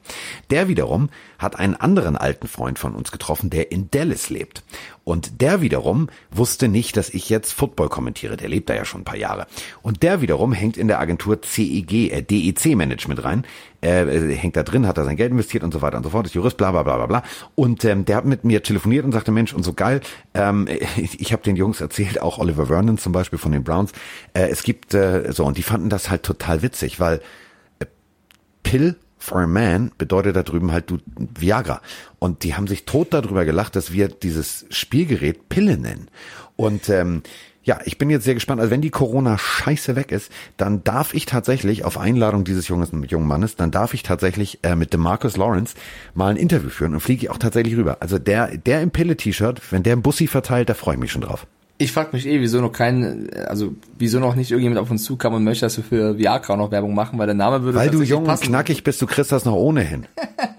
Der wiederum hat einen anderen alten Freund von uns getroffen, der in Dallas lebt. Und der wiederum wusste nicht, dass ich jetzt Football kommentiere. Der lebt da ja schon ein paar Jahre. Und der wiederum hängt in der Agentur CEG, äh, DEC Management rein. Äh, hängt da drin, hat da sein Geld investiert und so weiter und so fort, ist Jurist, bla bla bla bla bla. Und ähm, der hat mit mir telefoniert und sagte, Mensch, und so geil, ähm, ich, ich habe den Jungs erzählt, auch Oliver Vernon zum Beispiel von den Browns, äh, es gibt äh, so, und die fanden das halt total witzig, weil äh, Pill for a Man bedeutet da drüben halt du Viagra. Und die haben sich tot darüber gelacht, dass wir dieses Spielgerät Pille nennen. Und ähm, ja, ich bin jetzt sehr gespannt. Also wenn die Corona-Scheiße weg ist, dann darf ich tatsächlich auf Einladung dieses jungen, jungen Mannes, dann darf ich tatsächlich äh, mit DeMarcus Lawrence mal ein Interview führen und fliege auch tatsächlich rüber. Also der, der im Pille-T-Shirt, wenn der ein Bussi verteilt, da freue ich mich schon drauf. Ich frage mich eh, wieso noch kein, also wieso noch nicht irgendjemand auf uns zukam und möchte, dass wir für Viagra noch Werbung machen, weil der Name würde Weil du jung und knackig bist, du kriegst das noch ohnehin.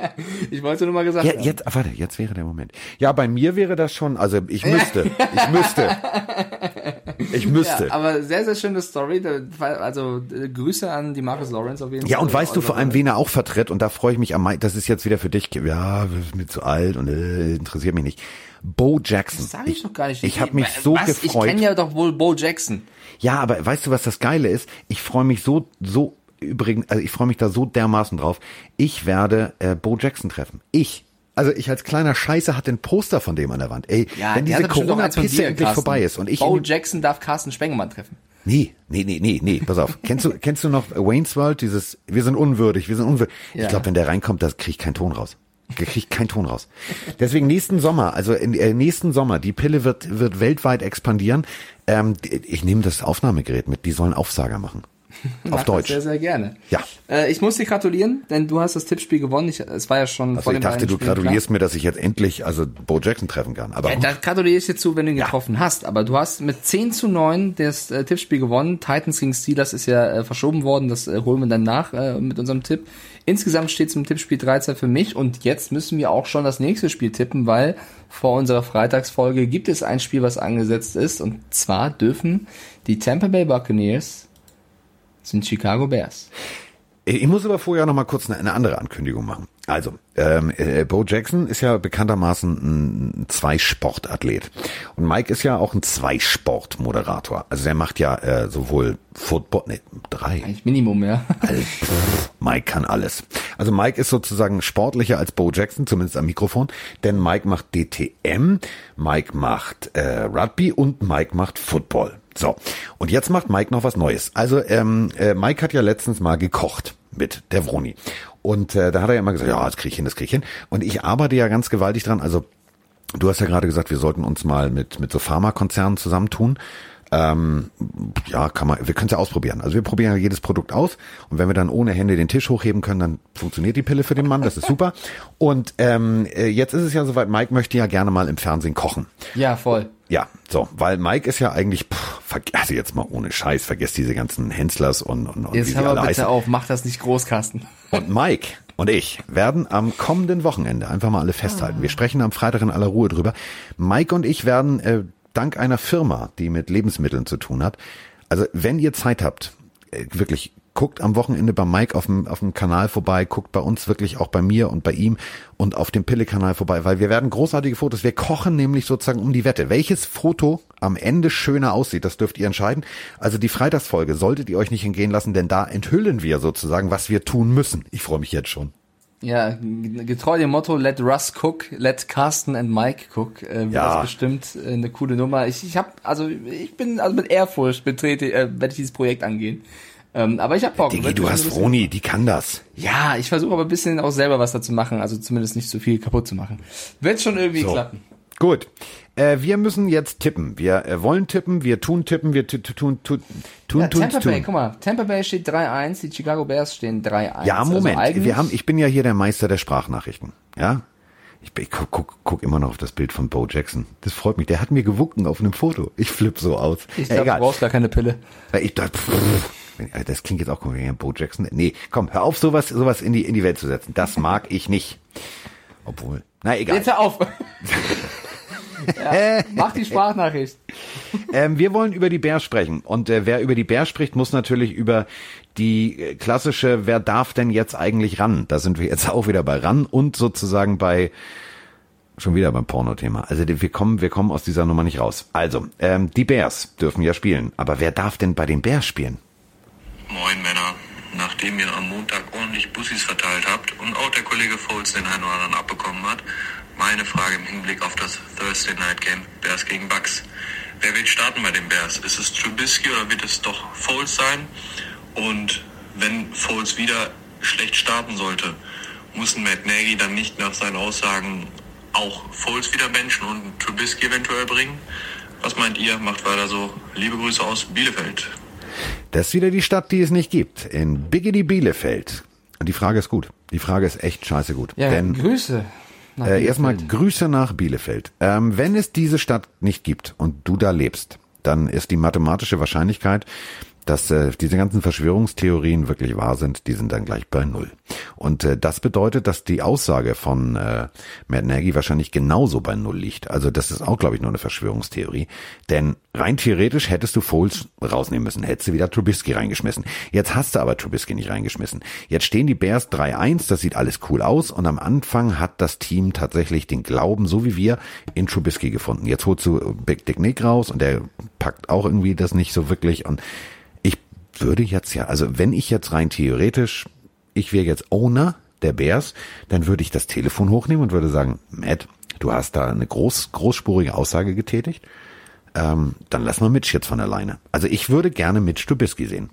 ich wollte nur mal gesagt ja, Jetzt, warte, jetzt wäre der Moment. Ja, bei mir wäre das schon, also ich müsste, ich müsste. Ich müsste. Ja, aber sehr, sehr schöne Story. Also Grüße an die Marcus Lawrence auf jeden Fall. Ja, und weißt du vor allem, wen er auch vertritt? Und da freue ich mich am meisten. Das ist jetzt wieder für dich. Ja, mir zu alt und äh, interessiert mich nicht. Bo Jackson. Das sag ich, ich doch gar nicht. Ich habe mich so was? gefreut. Ich kenne ja doch wohl Bo Jackson. Ja, aber weißt du, was das Geile ist? Ich freue mich so, so übrigens, also ich freue mich da so dermaßen drauf. Ich werde äh, Bo Jackson treffen. Ich. Also ich als kleiner Scheiße hatte ein Poster von dem an der Wand. Ey, ja, wenn diese Corona-Pisse endlich vorbei ist und ich... Bo Jackson darf Carsten Spengemann treffen. Nee, nee, nee, nee, nee, pass auf. kennst du, kennst du noch Wayne's World, dieses, wir sind unwürdig, wir sind unwürdig. Ja. Ich glaube, wenn der reinkommt, da krieg ich keinen Ton raus. Kriegt keinen Ton raus. Deswegen nächsten Sommer, also in, äh, nächsten Sommer, die Pille wird, wird weltweit expandieren. Ähm, ich nehme das Aufnahmegerät mit, die sollen Aufsager machen. Auf Deutsch. Sehr, sehr gerne. Ja. Äh, ich muss dir gratulieren, denn du hast das Tippspiel gewonnen. Ich, es war ja schon also vor ich dachte, du gratulierst mir, dass ich jetzt endlich also Bo Jackson treffen kann. Aber Ja, da gratuliere ich dir zu, wenn du ihn getroffen hast. Aber du hast mit 10 zu 9 das äh, Tippspiel gewonnen. Titans gegen Steelers ist ja äh, verschoben worden. Das äh, holen wir dann nach äh, mit unserem Tipp. Insgesamt steht es im Tippspiel 13 für mich. Und jetzt müssen wir auch schon das nächste Spiel tippen, weil vor unserer Freitagsfolge gibt es ein Spiel, was angesetzt ist. Und zwar dürfen die Tampa Bay Buccaneers sind Chicago Bears. Ich muss aber vorher noch mal kurz eine, eine andere Ankündigung machen. Also, ähm, äh, Bo Jackson ist ja bekanntermaßen ein Zweisportathlet. Und Mike ist ja auch ein Zweisportmoderator. Also er macht ja äh, sowohl Football, nee, drei. Eigentlich Minimum, ja. Also, pff, Mike kann alles. Also Mike ist sozusagen sportlicher als Bo Jackson, zumindest am Mikrofon, denn Mike macht DTM, Mike macht äh, Rugby und Mike macht Football. So, und jetzt macht Mike noch was Neues. Also ähm, äh, Mike hat ja letztens mal gekocht mit der Vroni. Und äh, da hat er ja immer gesagt, ja, das krieg ich hin, das krieg ich hin. Und ich arbeite ja ganz gewaltig dran. Also du hast ja gerade gesagt, wir sollten uns mal mit, mit so Pharmakonzernen zusammentun. Ähm, ja, kann man, wir können es ja ausprobieren. Also wir probieren ja jedes Produkt aus und wenn wir dann ohne Hände den Tisch hochheben können, dann funktioniert die Pille für den Mann, das ist super. Und ähm, äh, jetzt ist es ja soweit, Mike möchte ja gerne mal im Fernsehen kochen. Ja, voll. Ja, so, weil Mike ist ja eigentlich, pff, also jetzt mal ohne Scheiß, vergesst diese ganzen Hänslers und, und, und Jetzt wie sie alle bitte heißen. auf, mach das nicht Großkasten. Und Mike und ich werden am kommenden Wochenende einfach mal alle festhalten. Wir sprechen am Freitag in aller Ruhe drüber. Mike und ich werden äh, dank einer Firma, die mit Lebensmitteln zu tun hat, also wenn ihr Zeit habt, äh, wirklich guckt am Wochenende bei Mike auf dem, auf dem Kanal vorbei, guckt bei uns wirklich auch bei mir und bei ihm und auf dem Pille-Kanal vorbei, weil wir werden großartige Fotos. Wir kochen nämlich sozusagen um die Wette. Welches Foto am Ende schöner aussieht, das dürft ihr entscheiden. Also die Freitagsfolge solltet ihr euch nicht entgehen lassen, denn da enthüllen wir sozusagen, was wir tun müssen. Ich freue mich jetzt schon. Ja, getreu dem Motto Let Russ cook, let Carsten and Mike cook. Äh, Ja. Das bestimmt äh, eine coole Nummer. Ich, ich habe also ich bin also mit Ehrfurcht betrete, äh, werde ich dieses Projekt angehen. Ähm, aber ich habe Bock. Digi, du hast Froni, die kann das. Ja, ich versuche aber ein bisschen auch selber was dazu machen, also zumindest nicht zu viel kaputt zu machen. Wird schon irgendwie So. klappen. Gut. Äh, wir müssen jetzt tippen. Wir äh, wollen tippen, wir tun tippen, wir tu- tu- tun, tun, tun, Ja, tun, Tampa Bay, tun. guck mal, Tampa Bay steht 3-1, die Chicago Bears stehen 3-1. Ja, Moment. Also wir haben, ich bin ja hier der Meister der Sprachnachrichten. Ja? Ich, ich guck, guck, guck immer noch auf das Bild von Bo Jackson. Das freut mich. Der hat mir gewunken auf einem Foto. Ich flipp so aus. ich Ja, glaube, du brauchst gar keine Pille. Ich dachte, pff, das klingt jetzt auch komisch, Bo Jackson. Nee, komm, hör auf, sowas, sowas in die, in die Welt zu setzen. Das mag ich nicht. Obwohl. Na egal. Jetzt hör auf. ja, mach die Sprachnachricht. Ähm, wir wollen über die Bears sprechen. Und äh, wer über die Bears spricht, muss natürlich über die äh, klassische, wer darf denn jetzt eigentlich ran? Da sind wir jetzt auch wieder bei ran und sozusagen bei schon wieder beim Porno-Thema. Also wir kommen, wir kommen aus dieser Nummer nicht raus. Also, ähm, die Bears dürfen ja spielen. Aber wer darf denn bei den Bears spielen? Moin Männer. Nachdem ihr am Montag ordentlich Bussis verteilt habt und auch der Kollege Foles den einen oder anderen abbekommen hat, meine Frage im Hinblick auf das Thursday Night Game Bears gegen Bucks. Wer wird starten bei den Bears? Ist es Trubisky oder wird es doch Foles sein? Und wenn Foles wieder schlecht starten sollte, muss Matt Nagy dann nicht nach seinen Aussagen auch Foles wieder benchen und Trubisky eventuell bringen? Was meint ihr? Macht weiter so. Liebe Grüße aus Bielefeld. Das ist wieder die Stadt, die es nicht gibt. In Biggity Bielefeld. Und die Frage ist gut. Die Frage ist echt scheiße gut. Ja, Denn Grüße. Äh, erstmal. Grüße nach Bielefeld. Ähm, wenn es diese Stadt nicht gibt und du da lebst, dann ist die mathematische Wahrscheinlichkeit, dass äh, diese ganzen Verschwörungstheorien wirklich wahr sind, die sind dann gleich bei null. Und äh, das bedeutet, dass die Aussage von äh, Matt Nagy wahrscheinlich genauso bei null liegt. Also das ist auch, glaube ich, nur eine Verschwörungstheorie. Denn rein theoretisch hättest du Foles rausnehmen müssen, hättest du wieder Trubisky reingeschmissen. Jetzt hast du aber Trubisky nicht reingeschmissen. Jetzt stehen die Bears 3-1, das sieht alles cool aus und am Anfang hat das Team tatsächlich den Glauben, so wie wir, in Trubisky gefunden. Jetzt holst du Big Dick Nick raus und der packt auch irgendwie das nicht so wirklich und würde jetzt ja, also wenn ich jetzt rein theoretisch, ich wäre jetzt Owner der Bears, dann würde ich das Telefon hochnehmen und würde sagen, Matt, du hast da eine groß, großspurige Aussage getätigt, ähm, dann lass mal Mitch jetzt von alleine. Also ich würde gerne Mitch Trubisky sehen.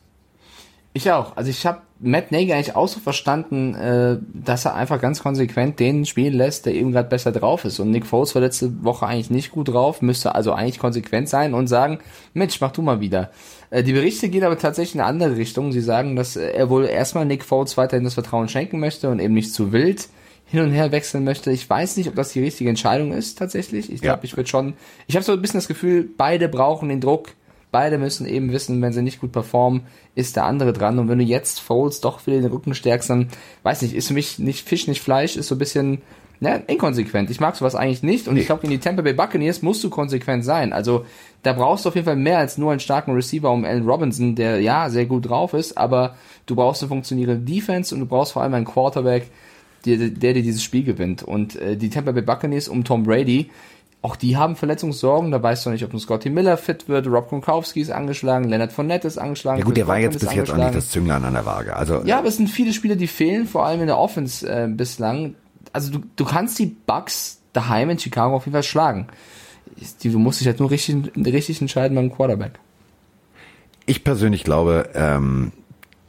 Ich auch. Also ich habe Matt Nagy eigentlich auch so verstanden, äh, dass er einfach ganz konsequent den spielen lässt, der eben gerade besser drauf ist. Und Nick Foles war letzte Woche eigentlich nicht gut drauf, müsste also eigentlich konsequent sein und sagen, Mensch, mach du mal wieder. Äh, die Berichte gehen aber tatsächlich in eine andere Richtung. Sie sagen, dass äh, er wohl erstmal Nick Foles weiterhin das Vertrauen schenken möchte und eben nicht zu wild hin und her wechseln möchte. Ich weiß nicht, ob das die richtige Entscheidung ist tatsächlich. Ich glaube, ja. ich würde schon. Ich habe so ein bisschen das Gefühl, beide brauchen den Druck. Beide müssen eben wissen, wenn sie nicht gut performen, ist der andere dran. Und wenn du jetzt Foles doch wieder den Rücken stärkst, dann weiß nicht, ist für mich nicht Fisch, nicht Fleisch, ist so ein bisschen ne, inkonsequent. Ich mag sowas eigentlich nicht und nee. ich glaube, in die Tampa Bay Buccaneers musst du konsequent sein. Also da brauchst du auf jeden Fall mehr als nur einen starken Receiver um Allen Robinson, der ja sehr gut drauf ist, aber du brauchst eine funktionierende Defense und du brauchst vor allem einen Quarterback, der, der dir dieses Spiel gewinnt. Und äh, die Tampa Bay Buccaneers um Tom Brady, auch die haben Verletzungssorgen. Da weißt du nicht, ob ein Scotty Miller fit wird. Rob Gronkowski ist angeschlagen, Leonard Fournette ist angeschlagen. Ja gut, der war jetzt bis jetzt auch nicht das Zünglein an der Waage. Also ja, aber es sind viele Spieler, die fehlen, vor allem in der Offense äh, bislang. Also du, du kannst die Bucks daheim in Chicago auf jeden Fall schlagen. Du musst dich halt nur richtig, richtig entscheiden beim Quarterback. Ich persönlich glaube, ähm,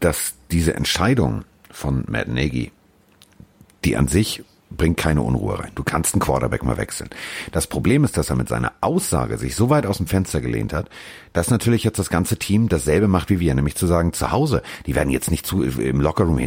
dass diese Entscheidung von Matt Nagy die an sich bringt keine Unruhe rein. Du kannst einen Quarterback mal wechseln. Das Problem ist, dass er mit seiner Aussage sich so weit aus dem Fenster gelehnt hat, dass natürlich jetzt das ganze Team dasselbe macht wie wir, nämlich zu sagen, zu Hause, die werden jetzt nicht zu, im Lockerroom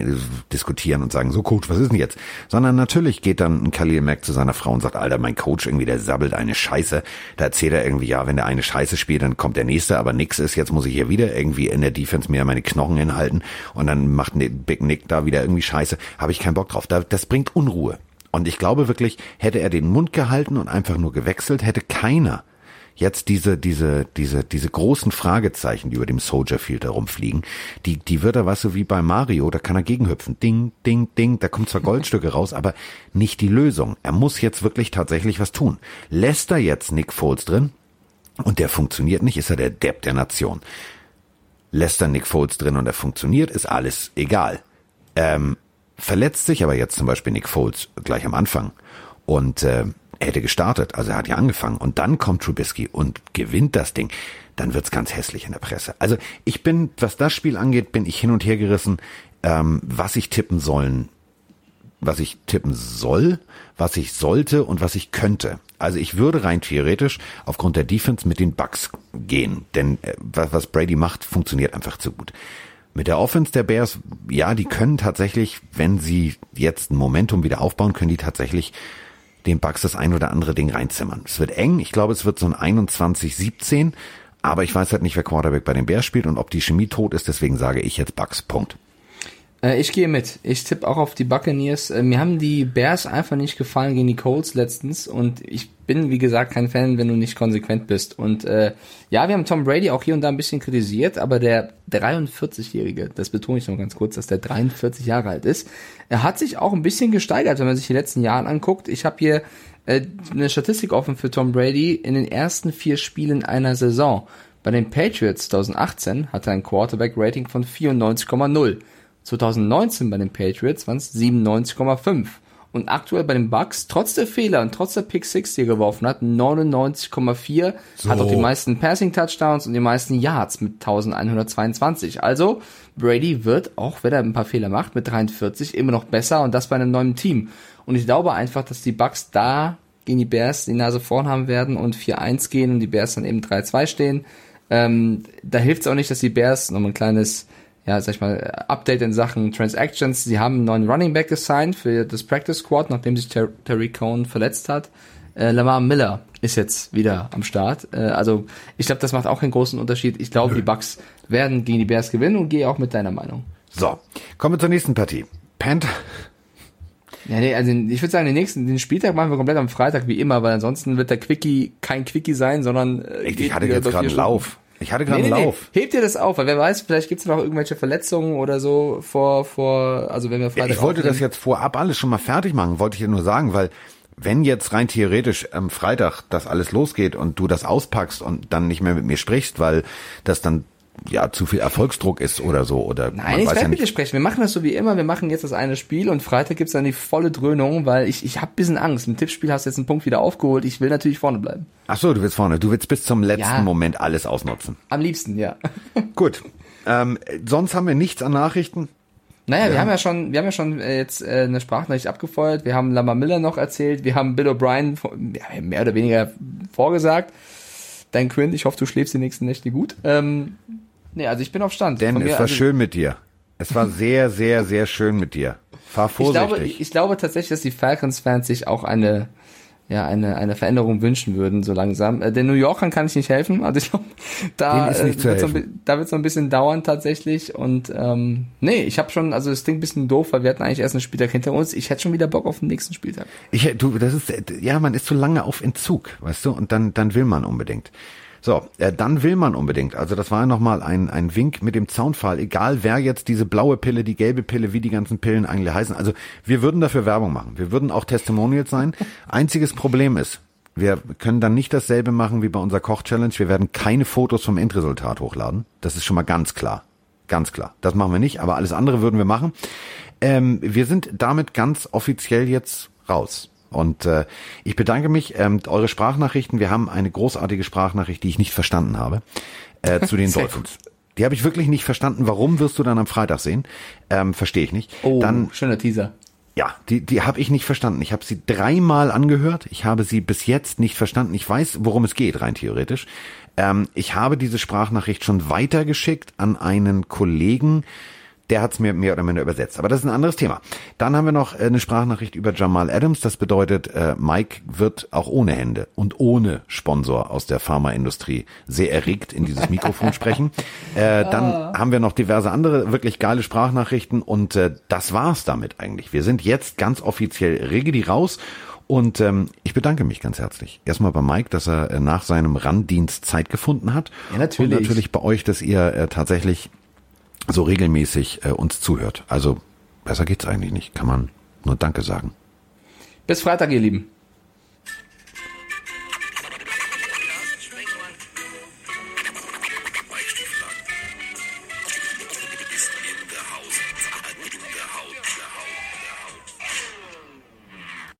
diskutieren und sagen, so Coach, was ist denn jetzt? Sondern natürlich geht dann ein Khalil Mack zu seiner Frau und sagt, Alter, mein Coach irgendwie, der sabbelt eine Scheiße. Da erzählt er irgendwie, ja, wenn der eine Scheiße spielt, dann kommt der nächste, aber nix ist, jetzt muss ich hier wieder irgendwie in der Defense mir meine Knochen hinhalten und dann macht Big Nick da wieder irgendwie Scheiße. Habe ich keinen Bock drauf. Das bringt Unruhe. Und ich glaube wirklich, hätte er den Mund gehalten und einfach nur gewechselt, hätte keiner jetzt diese, diese, diese, diese großen Fragezeichen, die über dem Soldier Field herumfliegen, die, die wird er, weißt du, wie bei Mario, da kann er gegenhüpfen. Ding, ding, ding, da kommt zwar Goldstücke raus, aber nicht die Lösung. Er muss jetzt wirklich tatsächlich was tun. Lässt er jetzt Nick Foles drin und der funktioniert nicht, ist er der Depp der Nation. Lässt er Nick Foles drin und er funktioniert, ist alles egal. Ähm, verletzt sich aber jetzt zum Beispiel Nick Foles gleich am Anfang und äh, er hätte gestartet, also er hat ja angefangen und dann kommt Trubisky und gewinnt das Ding, dann wird's ganz hässlich in der Presse. Also ich bin, was das Spiel angeht, bin ich hin und her gerissen, ähm, was ich tippen sollen, was ich tippen soll, was ich sollte und was ich könnte. Also ich würde rein theoretisch aufgrund der Defense mit den Bucks gehen, denn äh, was Brady macht, funktioniert einfach zu gut. Mit der Offense der Bears, ja, die können tatsächlich, wenn sie jetzt ein Momentum wieder aufbauen, können die tatsächlich den Bucks das ein oder andere Ding reinzimmern. Es wird eng. Ich glaube, es wird so ein 21-17. Aber ich weiß halt nicht, wer Quarterback bei den Bears spielt und ob die Chemie tot ist. Deswegen sage ich jetzt Bucks. Punkt. Äh, ich gehe mit. Ich tippe auch auf die Buccaneers. Äh, mir haben die Bears einfach nicht gefallen gegen die Colts letztens und ich bin, wie gesagt, kein Fan, wenn du nicht konsequent bist. Und äh, ja, wir haben Tom Brady auch hier und da ein bisschen kritisiert, aber der 43-Jährige, das betone ich noch ganz kurz, dass der 43 Jahre alt ist, er hat sich auch ein bisschen gesteigert, wenn man sich die letzten Jahre anguckt. Ich habe hier äh, eine Statistik offen für Tom Brady in den ersten vier Spielen einer Saison. Bei den Patriots 2018 hatte er ein Quarterback-Rating von 94,0. 2019 bei den Patriots waren es 97,5. Und aktuell bei den Bucks, trotz der Fehler und trotz der Pick 6, die er geworfen hat, 99,4, so. hat auch die meisten Passing Touchdowns und die meisten Yards mit 1122. Also, Brady wird, auch wenn er ein paar Fehler macht, mit 43 immer noch besser und das bei einem neuen Team. Und ich glaube einfach, dass die Bucks da gegen die Bears die Nase vorn haben werden und 4-1 gehen und die Bears dann eben 3-2 stehen. Ähm, da hilft es auch nicht, dass die Bears noch ein kleines ja, sag ich mal, Update in Sachen Transactions. Sie haben einen neuen Running Back gesigned für das Practice Squad, nachdem sich Ter Terry Cohn verletzt hat. Äh, Lamar Miller ist jetzt wieder am Start. Äh, also ich glaube, das macht auch keinen großen Unterschied. Ich glaube, die Bucks werden gegen die Bears gewinnen und gehe auch mit deiner Meinung. So, kommen wir zur nächsten Partie. Panther. Ja, nee, also ich würde sagen, den nächsten, den Spieltag machen wir komplett am Freitag wie immer, weil ansonsten wird der Quickie kein Quickie sein, sondern äh, ich hatte jetzt gerade einen Lauf. Ich hatte gerade nee, einen nee, Lauf. Nee. Hebt dir das auf, weil wer weiß, vielleicht gibt's noch irgendwelche Verletzungen oder so vor, vor, also wenn wir Freitag. Ich wollte aufnehmen. das jetzt vorab alles schon mal fertig machen, wollte ich dir nur sagen, weil wenn jetzt rein theoretisch am Freitag das alles losgeht und du das auspackst und dann nicht mehr mit mir sprichst, weil das dann ja zu viel Erfolgsdruck ist oder so oder Nein, ich werde ja mit dir sprechen. Wir machen das so wie immer. Wir machen jetzt das eine Spiel und Freitag gibt's dann die volle Dröhnung, weil ich ich habe bisschen Angst. Im Tippspiel hast du jetzt einen Punkt wieder aufgeholt. Ich will natürlich vorne bleiben. Ach so, du willst vorne. Du willst bis zum letzten ja, Moment alles ausnutzen. Am liebsten, ja. Gut. Ähm, sonst haben wir nichts an Nachrichten. Naja, ja. wir haben ja schon, wir haben ja schon äh, jetzt äh, eine Sprachnachricht abgefeuert. Wir haben Lama Miller noch erzählt. Wir haben Bill O'Brien ja, mehr oder weniger vorgesagt. Dein Quint, ich hoffe, du schläfst die nächsten Nächte gut. Ähm, Nee, also ich bin auf Stand. Denn es war also, schön mit dir. Es war sehr, sehr, sehr schön mit dir. Fahr Ich glaube, vorsichtig. ich glaube tatsächlich, dass die Falcons-Fans sich auch eine, ja, eine, eine Veränderung wünschen würden, so langsam. Äh, Den New Yorkern kann ich nicht helfen. Also ich glaube, da äh, wird es noch ein bisschen dauern tatsächlich. Und ähm, nee, ich habe schon, also es klingt ein bisschen doof, weil wir hatten eigentlich erst einen Spieltag hinter uns. Ich hätte schon wieder Bock auf den nächsten Spieltag. Ich, du, das ist, ja, man ist so lange auf Entzug, weißt du, und dann, dann will man unbedingt. So, äh, dann will man unbedingt. Also das war nochmal ein, ein Wink mit dem Zaunpfahl, egal wer jetzt diese blaue Pille, die gelbe Pille, wie die ganzen Pillen eigentlich heißen. Also wir würden dafür Werbung machen. Wir würden auch Testimonials sein. Einziges Problem ist, wir können dann nicht dasselbe machen wie bei unserer Koch-Challenge. Wir werden keine Fotos vom Endresultat hochladen. Das ist schon mal ganz klar. Ganz klar. Das machen wir nicht, aber alles andere würden wir machen. Ähm, wir sind damit ganz offiziell jetzt raus. Und äh, ich bedanke mich. Ähm, eure Sprachnachrichten, wir haben eine großartige Sprachnachricht, die ich nicht verstanden habe, äh, zu den Dolphins. Die habe ich wirklich nicht verstanden. Warum wirst du dann am Freitag sehen? Ähm, Verstehe ich nicht. Oh, Dann schöner Teaser. ja, die, die habe ich nicht verstanden. Ich habe sie dreimal angehört. Ich habe sie bis jetzt nicht verstanden. Ich weiß, worum es geht, rein theoretisch. Ähm, ich habe diese Sprachnachricht schon weitergeschickt an einen Kollegen. Der hat es mir mehr oder minder übersetzt. Aber das ist ein anderes Thema. Dann haben wir noch äh, eine Sprachnachricht über Jamal Adams. Das bedeutet, äh, Mike wird auch ohne Hände und ohne Sponsor aus der Pharmaindustrie sehr erregt in dieses Mikrofon sprechen. Äh, dann haben wir noch diverse andere wirklich geile Sprachnachrichten und äh, das war's damit eigentlich. Wir sind jetzt ganz offiziell Regedi raus. Und ähm, ich bedanke mich ganz herzlich. Erstmal bei Mike, dass er äh, nach seinem Randdienst Zeit gefunden hat. Ja, natürlich. Und natürlich bei euch, dass ihr äh, tatsächlich so regelmäßig äh, uns zuhört. Also besser geht's eigentlich nicht. Kann man nur Danke sagen. Bis Freitag, ihr Lieben.